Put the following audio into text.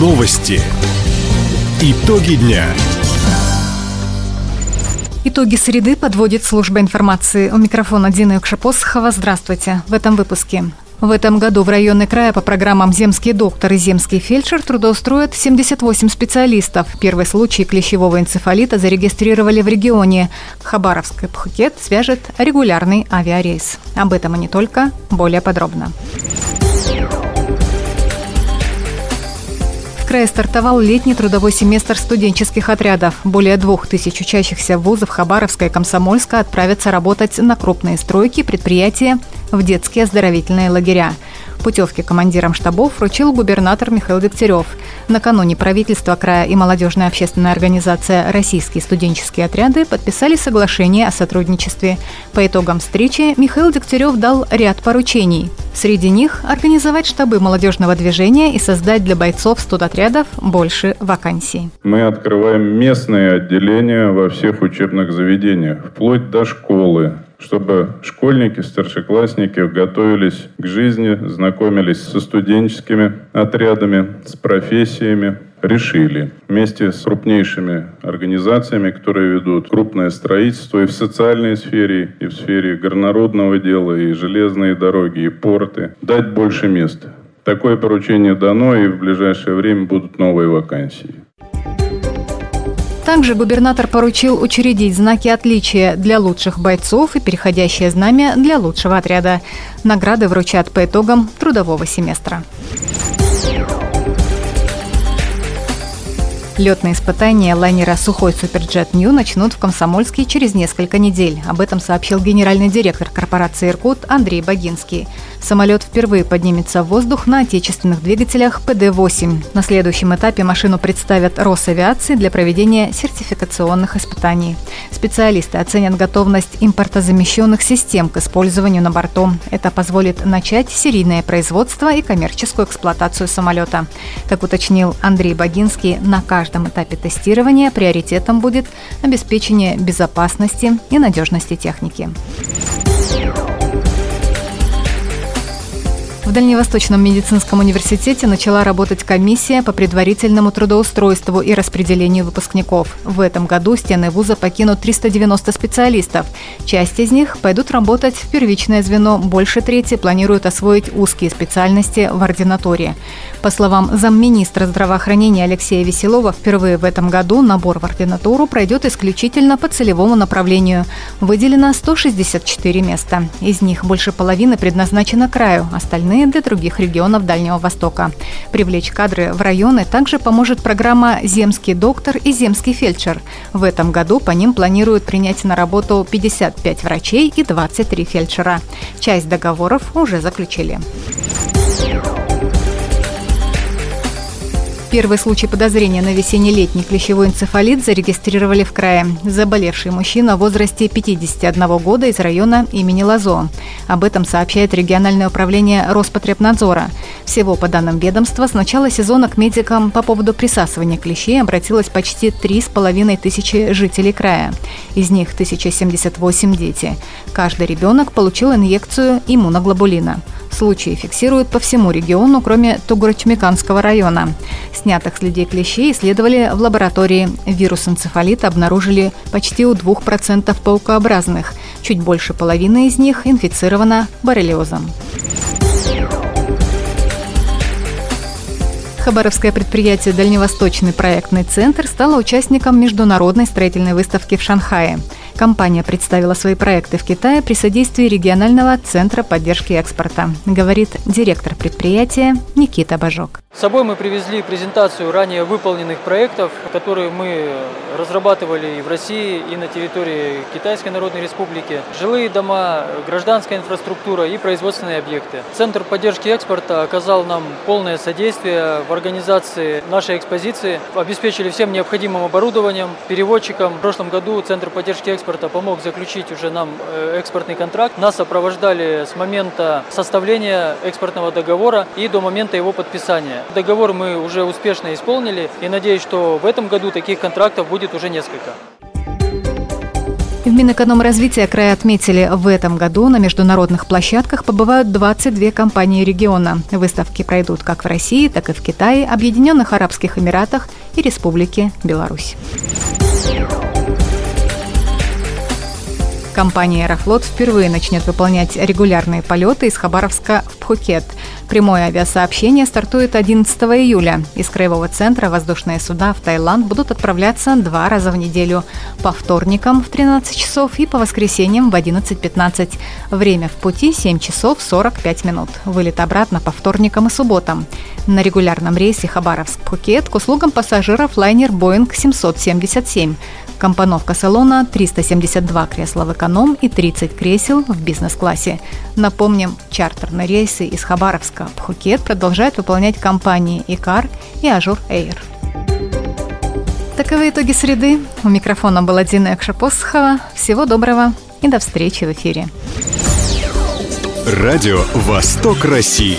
Новости. Итоги дня. Итоги среды подводит служба информации. У микрофона Дина Юкшапосхова. Здравствуйте. В этом выпуске. В этом году в районы края по программам «Земский доктор» и «Земский фельдшер» трудоустроят 78 специалистов. Первый случай клещевого энцефалита зарегистрировали в регионе. Хабаровский Пхукет свяжет регулярный авиарейс. Об этом и не только. Более подробно. Крае стартовал летний трудовой семестр студенческих отрядов. Более двух тысяч учащихся вузов Хабаровска и Комсомольска отправятся работать на крупные стройки, предприятия, в детские оздоровительные лагеря. Путевки командирам штабов вручил губернатор Михаил Дегтярев. Накануне правительство края и молодежная общественная организация «Российские студенческие отряды» подписали соглашение о сотрудничестве. По итогам встречи Михаил Дегтярев дал ряд поручений. Среди них – организовать штабы молодежного движения и создать для бойцов студотрядов больше вакансий. Мы открываем местные отделения во всех учебных заведениях, вплоть до школы, чтобы школьники, старшеклассники готовились к жизни, знакомились со студенческими отрядами, с профессиями, решили вместе с крупнейшими организациями, которые ведут крупное строительство и в социальной сфере, и в сфере горнородного дела, и железные дороги, и порты, дать больше места. Такое поручение дано, и в ближайшее время будут новые вакансии. Также губернатор поручил учредить знаки отличия для лучших бойцов и переходящее знамя для лучшего отряда. Награды вручат по итогам трудового семестра. Летные испытания лайнера «Сухой Суперджет Нью» начнут в Комсомольске через несколько недель. Об этом сообщил генеральный директор корпорации «Иркут» Андрей Богинский. Самолет впервые поднимется в воздух на отечественных двигателях ПД-8. На следующем этапе машину представят Росавиации для проведения сертификационных испытаний. Специалисты оценят готовность импортозамещенных систем к использованию на борту. Это позволит начать серийное производство и коммерческую эксплуатацию самолета. Как уточнил Андрей Богинский, на каждом этапе тестирования приоритетом будет обеспечение безопасности и надежности техники. В Дальневосточном медицинском университете начала работать комиссия по предварительному трудоустройству и распределению выпускников. В этом году стены вуза покинут 390 специалистов. Часть из них пойдут работать в первичное звено, больше трети планируют освоить узкие специальности в ординатуре. По словам замминистра здравоохранения Алексея Веселова, впервые в этом году набор в ординатуру пройдет исключительно по целевому направлению. Выделено 164 места. Из них больше половины предназначено краю, остальные нужны для других регионов Дальнего Востока. Привлечь кадры в районы также поможет программа «Земский доктор» и «Земский фельдшер». В этом году по ним планируют принять на работу 55 врачей и 23 фельдшера. Часть договоров уже заключили. Первый случай подозрения на весенне-летний клещевой энцефалит зарегистрировали в крае. Заболевший мужчина в возрасте 51 года из района имени Лазо. Об этом сообщает региональное управление Роспотребнадзора. Всего, по данным ведомства, с начала сезона к медикам по поводу присасывания клещей обратилось почти 3,5 тысячи жителей края. Из них 1078 дети. Каждый ребенок получил инъекцию иммуноглобулина. Случаи фиксируют по всему региону, кроме Тугурочмеканского района. Снятых следей клещей исследовали в лаборатории. Вирус энцефалита обнаружили почти у 2% паукообразных. Чуть больше половины из них инфицировано боррелиозом. Хабаровское предприятие «Дальневосточный проектный центр» стало участником международной строительной выставки в Шанхае. Компания представила свои проекты в Китае при содействии регионального центра поддержки экспорта, говорит директор предприятия Никита Бажок. С собой мы привезли презентацию ранее выполненных проектов, которые мы разрабатывали и в России, и на территории Китайской Народной Республики. Жилые дома, гражданская инфраструктура и производственные объекты. Центр поддержки экспорта оказал нам полное содействие в организации нашей экспозиции. Обеспечили всем необходимым оборудованием, переводчиком. В прошлом году Центр поддержки экспорта экспорта помог заключить уже нам э, экспортный контракт. Нас сопровождали с момента составления экспортного договора и до момента его подписания. Договор мы уже успешно исполнили и надеюсь, что в этом году таких контрактов будет уже несколько. В Минэкономразвития края отметили, в этом году на международных площадках побывают 22 компании региона. Выставки пройдут как в России, так и в Китае, Объединенных Арабских Эмиратах и Республике Беларусь. Компания «Аэрофлот» впервые начнет выполнять регулярные полеты из Хабаровска в Пхукет. Прямое авиасообщение стартует 11 июля. Из краевого центра воздушные суда в Таиланд будут отправляться два раза в неделю. По вторникам в 13 часов и по воскресеньям в 11.15. Время в пути 7 часов 45 минут. Вылет обратно по вторникам и субботам. На регулярном рейсе Хабаровск-Пхукет к услугам пассажиров лайнер Boeing 777. Компоновка салона 372 кресла в эконом и 30 кресел в бизнес-классе. Напомним, чартерные рейсы из Хабаровска в Пхукет продолжают выполнять компании «Икар» и «Azur Air». Таковы итоги среды. У микрофона была Дина Экшапосхова. Всего доброго и до встречи в эфире. Радио «Восток России».